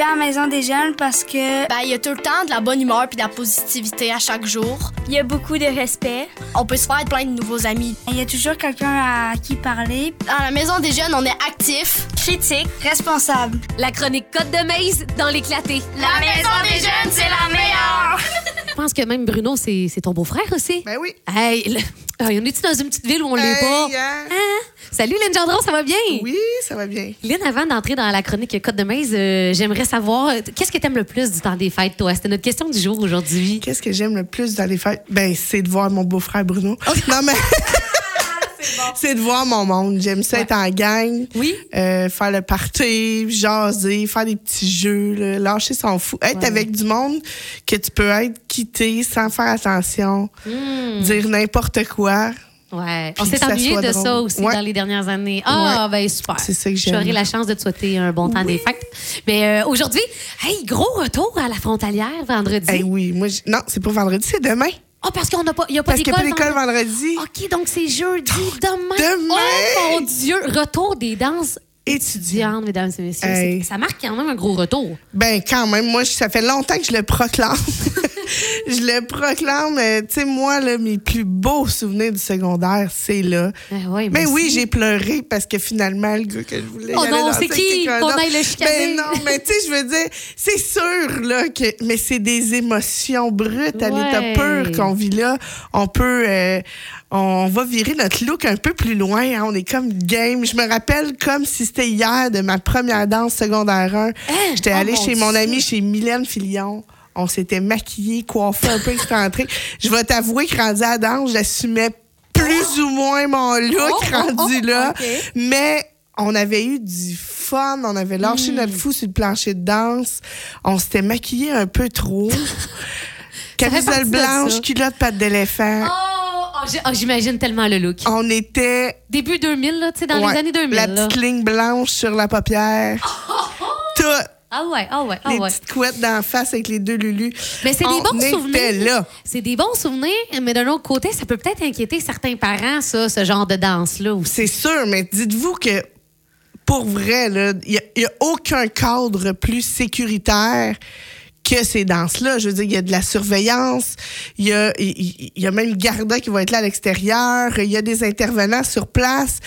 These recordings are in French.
vais à la maison des jeunes parce que Ben, il y a tout le temps de la bonne humeur puis de la positivité à chaque jour. il y a beaucoup de respect. On peut se faire plein de nouveaux amis. Il y a toujours quelqu'un à qui parler. À la maison des jeunes, on est actif. Critique, responsable. La chronique Côte de Maze dans l'éclaté. La maison des jeunes, c'est la meilleure! Je pense que même Bruno, c'est c'est ton beau-frère aussi. Ben oui. Hey, le- Ah, on est-tu dans une petite ville où on l'est Hey, pas? hein? Hein? Salut, Lynn Gendron, ça va bien? Oui, ça va bien. Lynn, avant d'entrer dans la chronique Côte de Maze, euh, j'aimerais savoir, euh, qu'est-ce que t'aimes le plus du temps des fêtes, toi? C'était notre question du jour aujourd'hui. Qu'est-ce que j'aime le plus dans les fêtes? Ben, c'est de voir mon beau-frère Bruno. Non, mais. c'est de voir mon monde. J'aime ça être en gang. Oui? Euh, faire le party, jaser, faire des petits jeux, là, lâcher son fou. Être Ouais. avec du monde que tu peux être quitté sans faire attention, Hmm. dire n'importe quoi. Ouais. Puis On s'est ennuyé de drôle. ça aussi Ouais. dans les dernières années. Ah, ben super. C'est ça que J'aurai j'aime. la chance de te souhaiter un bon temps des fêtes. Mais euh, aujourd'hui, hey, gros retour à la frontalière vendredi. Eh oui, moi, non, c'est pas vendredi, c'est demain. Ah, parce qu'on n'a pas, il y a pas Parce qu'il n'y a d'école. pas d'école vendredi. vendredi. OK, donc c'est jeudi, demain. Demain! Oh mon Dieu! Retour des danses Étudiant. étudiantes, mesdames et messieurs. Hey. Ça marque quand même un gros retour. Ben, quand même, moi, ça fait longtemps que je le proclame. je le proclame. euh, Tu sais, moi, là, mes plus beaux souvenirs du secondaire, c'est là. Ben ouais, Mais moi oui, j'ai pleuré parce que finalement, le gars que je voulais. Oh non, c'est qui? qu'on d'autre. aille le chicaner? Ben non, mais tu sais, je veux dire, c'est sûr, là, que. Mais c'est des émotions brutes à l'état pur qu'on vit là. On peut. euh, on va virer notre look un peu plus loin. hein. On est comme game. Je me rappelle comme si c'était hier de ma première danse secondaire 1. J'étais Oh allée mon chez mon amie, chez Mylène Filion. On s'était maquillés, coiffés un peu excentrés. Je vais t'avouer que rendu à danse, j'assumais plus ou moins mon look Oh, oh, rendu oh, là. Mais on avait eu du fun, on avait Hmm. lâché notre fou sur le plancher de danse. On s'était maquillés un peu trop. Camisole blanche, culotte, patte d'éléphant. Oh, j'imagine tellement le look. On était Début 2000, là, tu sais, dans ouais, les années 2000. la là. petite ligne blanche sur la paupière. Tout. Ah ouais, ah ouais, ah les ouais. petites couettes d'en face avec les deux lulus. Mais c'est des On bons souvenirs. là. C'est des bons souvenirs, mais d'un autre côté, ça peut peut-être inquiéter certains parents, ça, ce genre de danse-là aussi. C'est sûr, mais dites-vous que pour vrai, il n'y a, aucun cadre plus sécuritaire que ces danses-là. Je veux dire, il y a de la surveillance, il y a, il y a même Garda qui va être là à l'extérieur, il y a des intervenants sur place.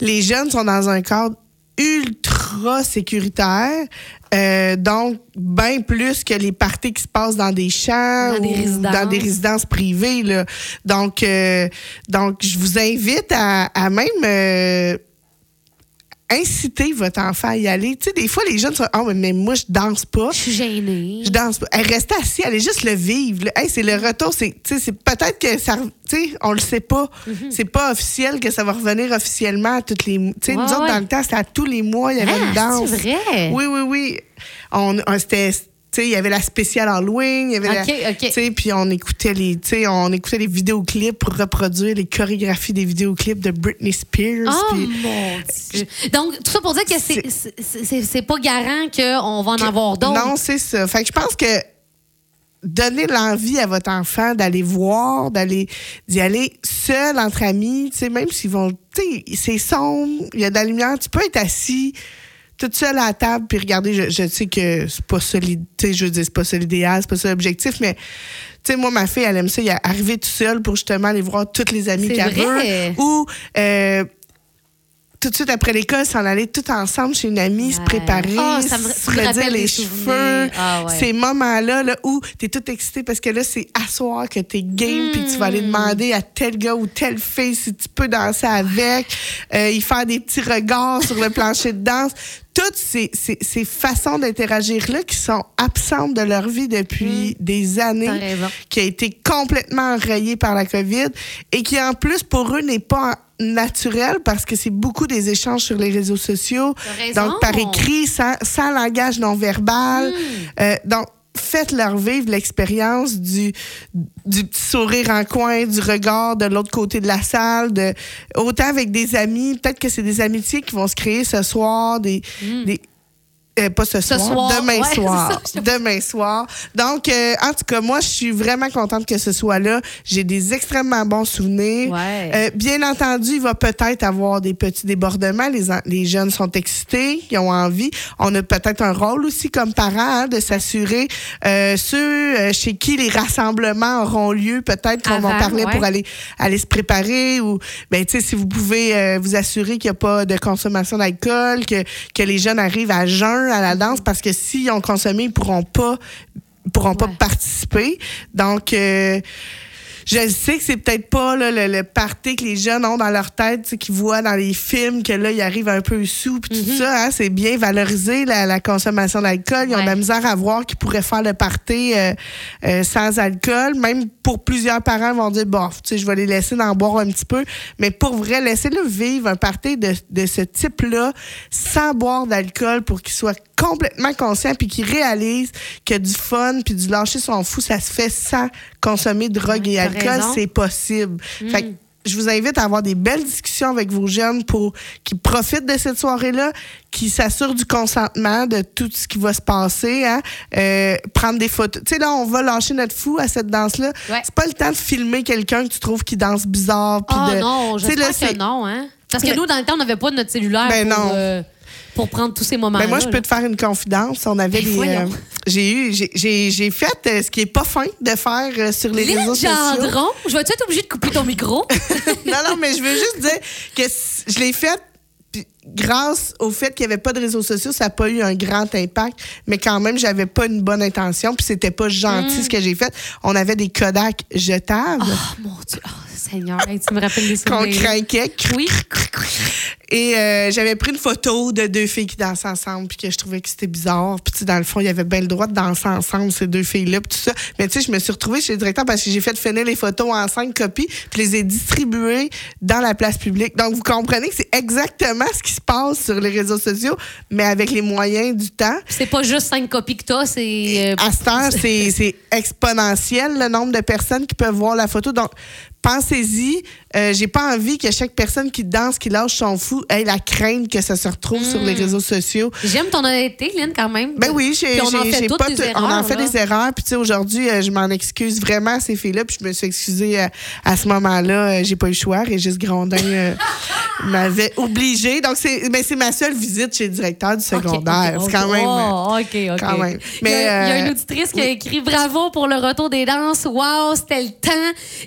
Les jeunes sont dans un cadre ultra sécuritaire, euh, donc bien plus que les parties qui se passent dans des champs Dans des ou résidences. dans des résidences privées. Là. Donc, euh, donc, je vous invite à, à même euh, inciter votre enfant à y aller. Tu sais, des fois, les jeunes sont Ah, mais moi, je danse pas. Je suis gênée. Je danse pas. Elle reste assise, elle est juste le vivre. là. Hey, c'est le retour. C'est, tu sais, c'est peut-être que ça. Tu sais, on le sait pas. C'est pas officiel que ça va revenir officiellement à toutes les. Tu sais, nous autres, ouais. dans le temps, c'était à tous les mois, il y avait Ah, une danse. c'est vrai? Oui, oui, oui. On, on- c'était. Il y avait la spéciale Halloween, il y avait la- puis on écoutait les, tu sais, on écoutait les vidéoclips pour reproduire les chorégraphies des vidéoclips de Britney Spears. Oh mon Dieu. Donc, tout ça pour dire que c'est- c'est c'est- c'est pas garant qu'on va en avoir d'autres. Non, c'est ça. Fait que je pense que donner l'envie à votre enfant d'aller voir, d'aller d'y aller seul entre amis, tu sais, même s'ils vont, tu sais, c'est sombre, il y a de la lumière, tu peux être assis toute seule à la table puis regarder. Je, je sais que c'est pas ça, l'id- tu sais, je veux dire, c'est pas ça l'idéal, c'est pas ça l'objectif, mais tu sais, moi, ma fille, elle aime ça, elle est arrivée tout seule pour justement aller voir toutes les amies qu'elle veut. Ou euh, tout de suite après l'école, s'en aller tout ensemble chez une amie, se préparer, Ah, ça me- se redire les cheveux. Ah, ouais. Ces moments-là là, où tu es tout excité parce que là, c'est à soir que tu es game, puis tu vas aller demander à tel gars ou telle fille si tu peux danser avec, euh, y faire des petits regards sur le plancher de danse. Toutes ces, ces, ces façons d'interagir-là qui sont absentes de leur vie depuis des années, qui a été complètement enrayée par la COVID et qui, en plus, pour eux, n'est pas naturel parce que c'est beaucoup des échanges sur les réseaux sociaux. Donc, par écrit, sans, sans langage non verbal. Euh, donc, faites-leur vivre l'expérience du, du petit sourire en coin, du regard de l'autre côté de la salle, de, autant avec des amis, peut-être que c'est des amitiés qui vont se créer ce soir, des, des Euh, pas ce, Ce soir, soir, demain ouais, soir. ça. Demain soir. Donc, euh, en tout cas, moi, je suis vraiment contente que ce soit là. J'ai des extrêmement bons souvenirs. Ouais. Euh, bien entendu, il va peut-être avoir des petits débordements. Les, les jeunes sont excités, ils ont envie. On a peut-être un rôle aussi comme parents hein, de s'assurer euh, ceux euh, chez qui les rassemblements auront lieu. Peut-être qu'on va en parler ouais. pour aller aller se préparer ou ben tu sais si vous pouvez euh, vous assurer qu'il n'y a pas de consommation d'alcool, que que les jeunes arrivent à jeun à la danse parce que s'ils ont consommé, ils pourront pas pourront pas participer. Donc euh, je sais que c'est peut-être pas là, le, le party que les jeunes ont dans leur tête, tu sais, qu'ils voient dans les films, que là, ils arrivent un peu sous, puis tout ça. Hein, c'est bien valoriser la, la consommation d'alcool. Ils ont de la Ouais. misère à voir qu'ils pourraient faire le party euh, euh, sans alcool. Même pour plusieurs parents, ils vont dire, bon, tu sais, je vais les laisser en boire un petit peu. Mais pour vrai, laissez-le vivre un party de, de ce type-là sans boire d'alcool pour qu'ils soient complètement conscients puis qu'ils réalisent que du fun puis du lâcher son fou, ça se fait sans consommer de drogue et alcool. C'est possible. Fait que je vous invite à avoir des belles discussions avec vos jeunes pour qu'ils profitent de cette soirée-là, qu'ils s'assurent du consentement de tout ce qui va se passer, hein? Euh, prendre des photos. Tu sais, là, on va lâcher notre fou à cette danse-là. Ouais. C'est pas le temps de filmer quelqu'un que tu trouves qui danse bizarre. puis Oh de- non, Tu sais, que non, hein? Parce que Mais- nous, dans le temps, on n'avait pas notre cellulaire Ben pour, non. euh, pour prendre tous ces moments-là. Ben moi, je peux te faire une confidence. On avait Ben des. voyons. j'ai eu, j'ai- j'ai j'ai fait euh, ce qui est pas fin de faire euh, sur les Lynn réseaux sociaux. Gendron, je vais-tu être obligée de couper ton micro? non, non, mais je veux juste dire que je l'ai fait grâce au fait qu'il n'y avait pas de réseaux sociaux, ça n'a pas eu un grand impact, mais quand même, j'avais pas une bonne intention, puis c'était pas gentil ce que j'ai fait. On avait des Kodak jetables oh mon Dieu, oh, Seigneur, hey, tu me rappelles des qu'on souvenirs. craquait. Oui. Et euh, j'avais pris une photo de deux filles qui dansaient ensemble, puis que je trouvais que c'était bizarre. Puis tu sais, dans le fond, il y avait bien le droit de danser ensemble, ces deux filles-là, puis tout ça. Mais tu sais, je me suis retrouvée chez le directeur parce que j'ai fait finir les photos en cinq copies, puis les ai distribuées dans la place publique. Donc, vous comprenez que c'est exactement ce qui se passe sur les réseaux sociaux, mais avec les moyens du temps. C'est pas juste cinq copies que t'as, c'est. euh, À heure, c'est c'est exponentiel le nombre de personnes qui peuvent voir la photo. Donc, pensez-y. Euh, J'ai pas envie que chaque personne qui danse, qui lâche son fou, ait la crainte que ça se retrouve sur les réseaux sociaux. J'aime ton honnêteté, Lynn, quand même. Ben oui, j'ai on en fait pas des erreurs, on en fait là. des erreurs. Puis tu sais, aujourd'hui, euh, je m'en excuse vraiment à ces filles-là. Puis je me suis excusée euh, à ce moment-là. Euh, j'ai pas eu le choix. Régis Grondin m'avait obligée. Donc c'est, ben, c'est ma seule visite chez le directeur du secondaire. c'est quand même. Oh, OK, OK. quand même. il, y a, Mais, il y a une auditrice qui a écrit Bravo pour le retour des danses. Wow, c'était le temps.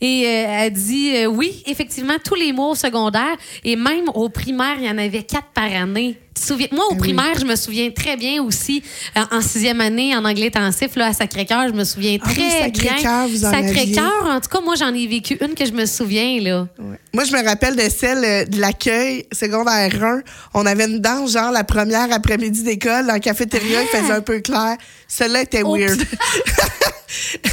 Et elle dit euh, Oui, effectivement, tous les mois au secondaire et même au primaire, il y en avait quatre par année. Tu te souviens- Moi, au Ah oui. primaire, je me souviens très bien aussi, euh, en sixième année, en anglais intensif, là, à Sacré-Cœur, je me souviens Ah oui, très bien. Sacré-Cœur, vous en Sacré-Cœur, en tout cas, moi, j'en ai vécu une que je me souviens, là. Ouais. Moi, je me rappelle de celle euh, de l'accueil secondaire 1. On avait une danse, genre, la première après-midi d'école, dans la cafétéria, il faisait un peu clair. Celle-là était weird.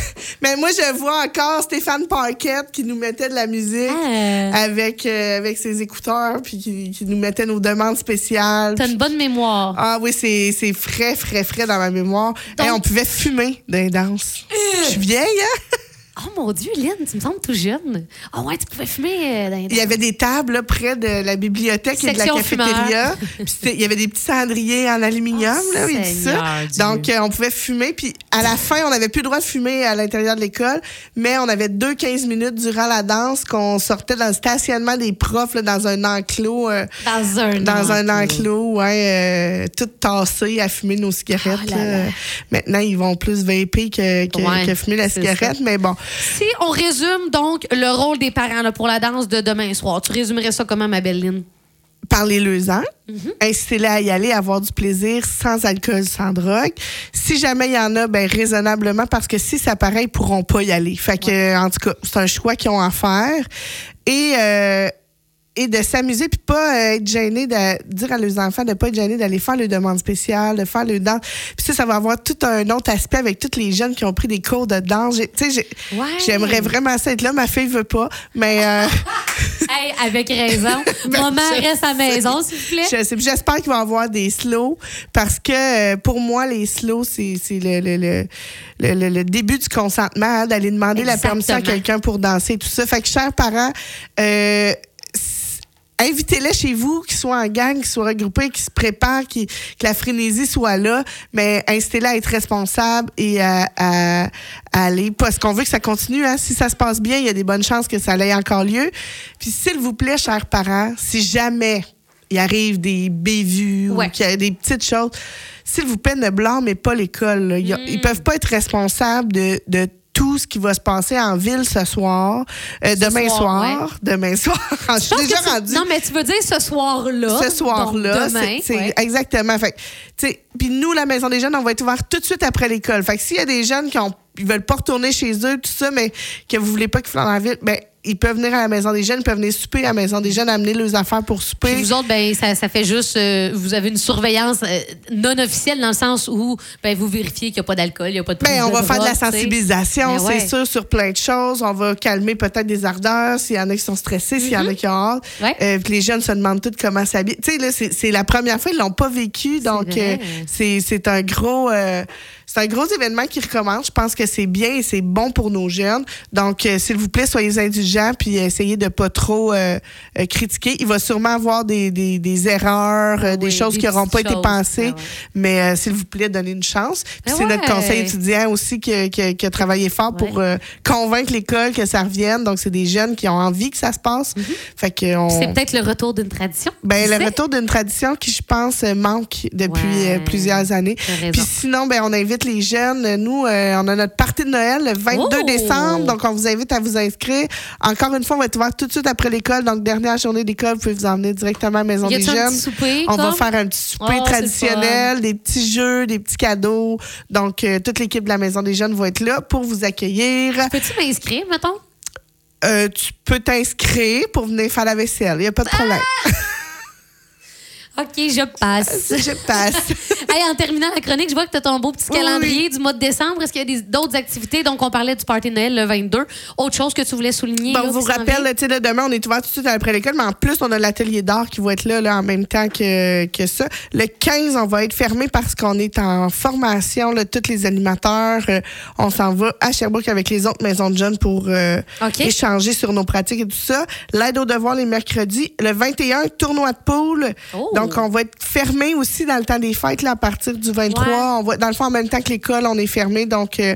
Mais moi, je vois encore Stéphane Parquette qui nous mettait de la musique Ah. avec, euh, avec ses écouteurs, puis qui, qui nous mettait nos demandes spéciales. T'as une bonne mémoire. Ah oui, c'est frais, frais, frais dans ma mémoire. Donc- Et on pouvait fumer dans les danses. Je suis vieille, hein? Oh mon Dieu, Lynn, tu me sembles tout jeune. Oh ouais, tu pouvais fumer euh, dans Il y avait des tables là, près de la bibliothèque et de la cafétéria. Il y avait des petits cendriers en aluminium. Oh, là, ça. Dieu. Donc, euh, on pouvait fumer. Puis à la fin, on n'avait plus le droit de fumer à l'intérieur de l'école, mais on avait deux 15 minutes durant la danse qu'on sortait dans le stationnement des profs, là, dans un enclos. euh, Dans un dans un enclos, ouais, euh, tout tassé à fumer nos cigarettes. Oh là là. là. Maintenant, ils vont plus vaper que, que, Ouais, que fumer la cigarette, mais bon. Si on résume donc le rôle des parents là, pour la danse de demain soir, tu résumerais ça comment, ma belle Lynn? parlez-le en. Mhm. Incitez-les à y aller, à avoir du plaisir sans alcool, sans drogue. Si jamais il y en a, ben raisonnablement, parce que si ça paraît, ils pourront pas y aller. Fait que, en tout cas, c'est un choix qu'ils ont à faire. Et, euh, et de s'amuser, puis pas euh, être gêné, de dire à leurs enfants de pas être gêné d'aller faire les demandes spéciales, de faire le danse. Puis ça, ça va avoir tout un autre aspect avec tous les jeunes qui ont pris des cours de danse. Tu sais, Ouais. j'aimerais vraiment ça être là. Ma fille veut pas, mais... euh, Hey, avec raison. Maman reste à maison, s'il vous plaît. J'espère qu'il va y avoir des slows parce que euh, pour moi, les slows, c'est le, le, le, le- début du consentement, hein, d'aller demander la permission à quelqu'un pour danser, tout ça. Fait que, chers parents, euh, invitez-les chez vous, qu'ils soient en gang, qu'ils soient regroupés, qu'ils se préparent, que la frénésie soit là, mais incitez-les à être responsables et à, à- à aller, parce qu'on veut que ça continue. Hein. Si ça se passe bien, il y a des bonnes chances que ça ait encore lieu. Puis s'il vous plaît, chers parents, si jamais il arrive des bévues Ouais. ou qu'il y a des petites choses, s'il vous plaît, ne blâmez pas l'école. là. Il y a- Ils peuvent pas être responsables de, de tout ce qui va se passer en ville ce soir, euh, demain soir, soir, demain soir. Je suis déjà rendue Non, mais tu veux dire ce soir-là. ce soir-là. c'est- ouais. Exactement. Fait que, tu sais, Puis nous, la Maison des jeunes, on va être ouvert tout de suite après l'école. Fait que s'il y a des jeunes qui ont, ils veulent pas retourner chez eux, tout ça, mais que vous voulez pas qu'ils fassent dans la ville, ben, ils peuvent venir à la Maison des jeunes, ils peuvent venir souper à la Maison des jeunes, amener leurs affaires pour souper. Puis vous autres, ben, ça, ça fait juste. euh, vous avez une surveillance euh, non officielle dans le sens où ben, vous vérifiez qu'il n'y a pas d'alcool, il n'y a pas de Ben, on va faire de la drogue, sensibilisation, Ben ouais. c'est sûr, sur plein de choses. On va calmer peut-être des ardeurs, s'il y en a qui sont stressés, s'il y en a qui ont hâte. Ouais. Euh, puis les jeunes se demandent tous comment s'habiller. Tu sais, là, c'est la première fois, ils l'ont pas vécu, donc euh, c'est c'est un gros... c'est un gros événement qui recommence. Je pense que c'est bien et c'est bon pour nos jeunes. Donc, euh, s'il vous plaît, soyez indulgents puis essayez de pas trop euh, euh, critiquer. Il va sûrement avoir des, des, des erreurs, des choses des qui n'auront pas petites été choses. pensées. Ah ouais. Mais s'il vous plaît, donnez une chance. Puis Ben c'est notre conseil étudiant aussi qui, a- qui a- qui a travaillé fort pour convaincre l'école que ça revienne. Donc, c'est des jeunes qui ont envie que ça se passe. Fait que on... Mm-hmm. C'est peut-être le retour d'une tradition. Ben, le retour d'une tradition qui, je pense, manque depuis plusieurs années. Puis sinon, ben, on invite les jeunes. Nous, euh, on a notre partie de Noël le 22 Oh! décembre. Donc, on vous invite à vous inscrire. Encore une fois, on va être ouvert tout de suite après l'école. Donc, dernière journée d'école, vous pouvez vous emmener directement à la Maison Y des a-tu un jeunes. petit souper, On va faire un petit souper Oh, c'est traditionnel, des petits jeux, des petits cadeaux. Donc, euh, toute l'équipe de la Maison des jeunes va être là pour vous accueillir. Peux-tu m'inscrire, mettons? Euh, tu peux t'inscrire pour venir faire la vaisselle. Il n'y a pas de problème. OK, je passe. Je passe. Hey, en terminant la chronique, je vois que tu as ton beau petit Oui, calendrier du mois de décembre. Est-ce qu'il y a d'autres activités? Donc, on parlait du party de Noël le 22. Autre chose que tu voulais souligner? Bon, là, on vous rappelle, tu sais, demain, on est ouvert tout de suite après l'école, mais en plus, on a l'atelier d'art qui va être là, là en même temps que, que ça. Le 15, on va être fermé parce qu'on est en formation, là, tous les animateurs. euh, on s'en va à Sherbrooke avec les autres maisons de jeunes pour euh, échanger sur nos pratiques et tout ça. L'aide aux devoirs les mercredis. Le 21, tournoi de poule. Oh. Donc, on va être fermé aussi dans le temps des fêtes, là, à partir du 23. Ouais. On va, dans le fond, en même temps que l'école, on est fermé. Donc, euh,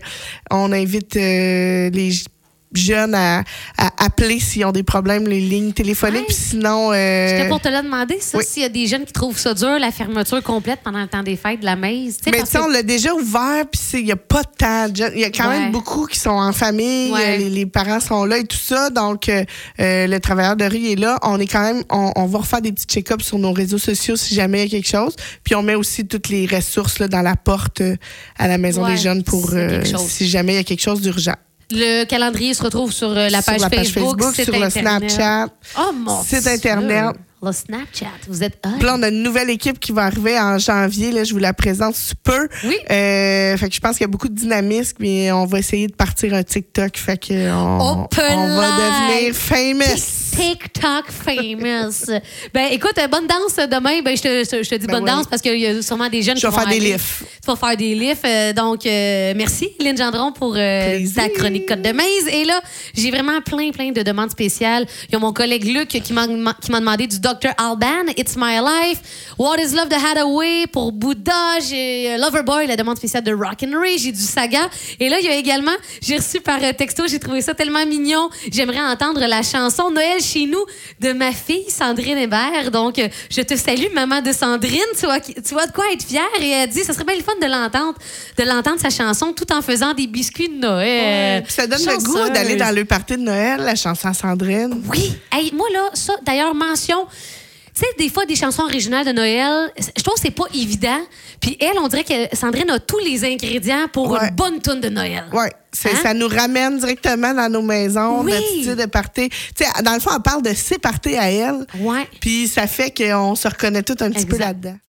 on invite euh, les jeunes à, à appeler s'ils ont des problèmes, les lignes téléphoniques. Puis sinon, euh, J'étais pour te le demander, ça, oui. s'il y a des jeunes qui trouvent ça dur, la fermeture complète pendant le temps des fêtes de la sais, mais tu que- on l'a déjà ouvert, puis c'est- il n'y a pas de temps. de jeunes. Il y a quand Ouais. même beaucoup qui sont en famille, Ouais. les, les parents sont là et tout ça. Donc, euh, euh, le travailleur de rue est là. On est quand même, on, on va refaire des petits check-ups sur nos réseaux sociaux si jamais il y a quelque chose. Puis on met aussi toutes les ressources là, dans la porte euh, à la Maison Ouais, des jeunes pour euh, si jamais il y a quelque chose d'urgent. Le calendrier se retrouve sur euh, la Sur page, la page Facebook, sur le. Snapchat. Oh mon Site Dieu. Internet. Le Snapchat, vous êtes hot. Puis là, on a une nouvelle équipe qui va arriver en janvier. Là, je vous la présente sous peu. Oui. Euh, fait que je pense qu'il y a beaucoup de dynamisme, mais on va essayer de partir un TikTok. Fait que on, on va devenir famous. TikTok famous. ben, écoute, euh, bonne danse demain. Ben, je te, je te dis Ben bonne oui. danse parce qu'il y a sûrement des jeunes Je qui vont faire des lifts. Tu vas faire des lifts. euh, donc, euh, merci, Lynn Gendron, pour euh, ta chronique Côte de Maze. Et là, j'ai vraiment plein, plein de demandes spéciales. Il y a mon collègue Luc qui m'a demandé du Dr. Alban, It's My Life. What is Love the Hathaway pour Bouddha. J'ai Loverboy, la demande spéciale de Rock and Ray. J'ai du Saga. Et là, il y a également, j'ai reçu par texto, j'ai trouvé ça tellement mignon. J'aimerais entendre la chanson Noël chez nous de ma fille Sandrine Hébert. Donc, euh, je te salue, maman de Sandrine. Tu vois, tu vois de quoi être fière. Et elle dit, ça serait bien le fun de l'entendre, de l'entendre sa chanson tout en faisant des biscuits de Noël. Puis ça donne le goût d'aller dans le party de Noël, la chanson Sandrine. Oui. Hey, moi, là, ça, d'ailleurs, mention. Tu sais, des fois, des chansons originales de Noël, je trouve que c'est pas évident. Puis elle, on dirait que Sandrine a tous les ingrédients pour Ouais. une bonne tune de Noël. C'est- Hein? ça nous ramène directement dans nos maisons, Oui. notre de party. Tu sais, dans le fond, on parle de ses parties à elle. Ouais. Puis ça fait qu'on se reconnaît tout un petit peu là-dedans.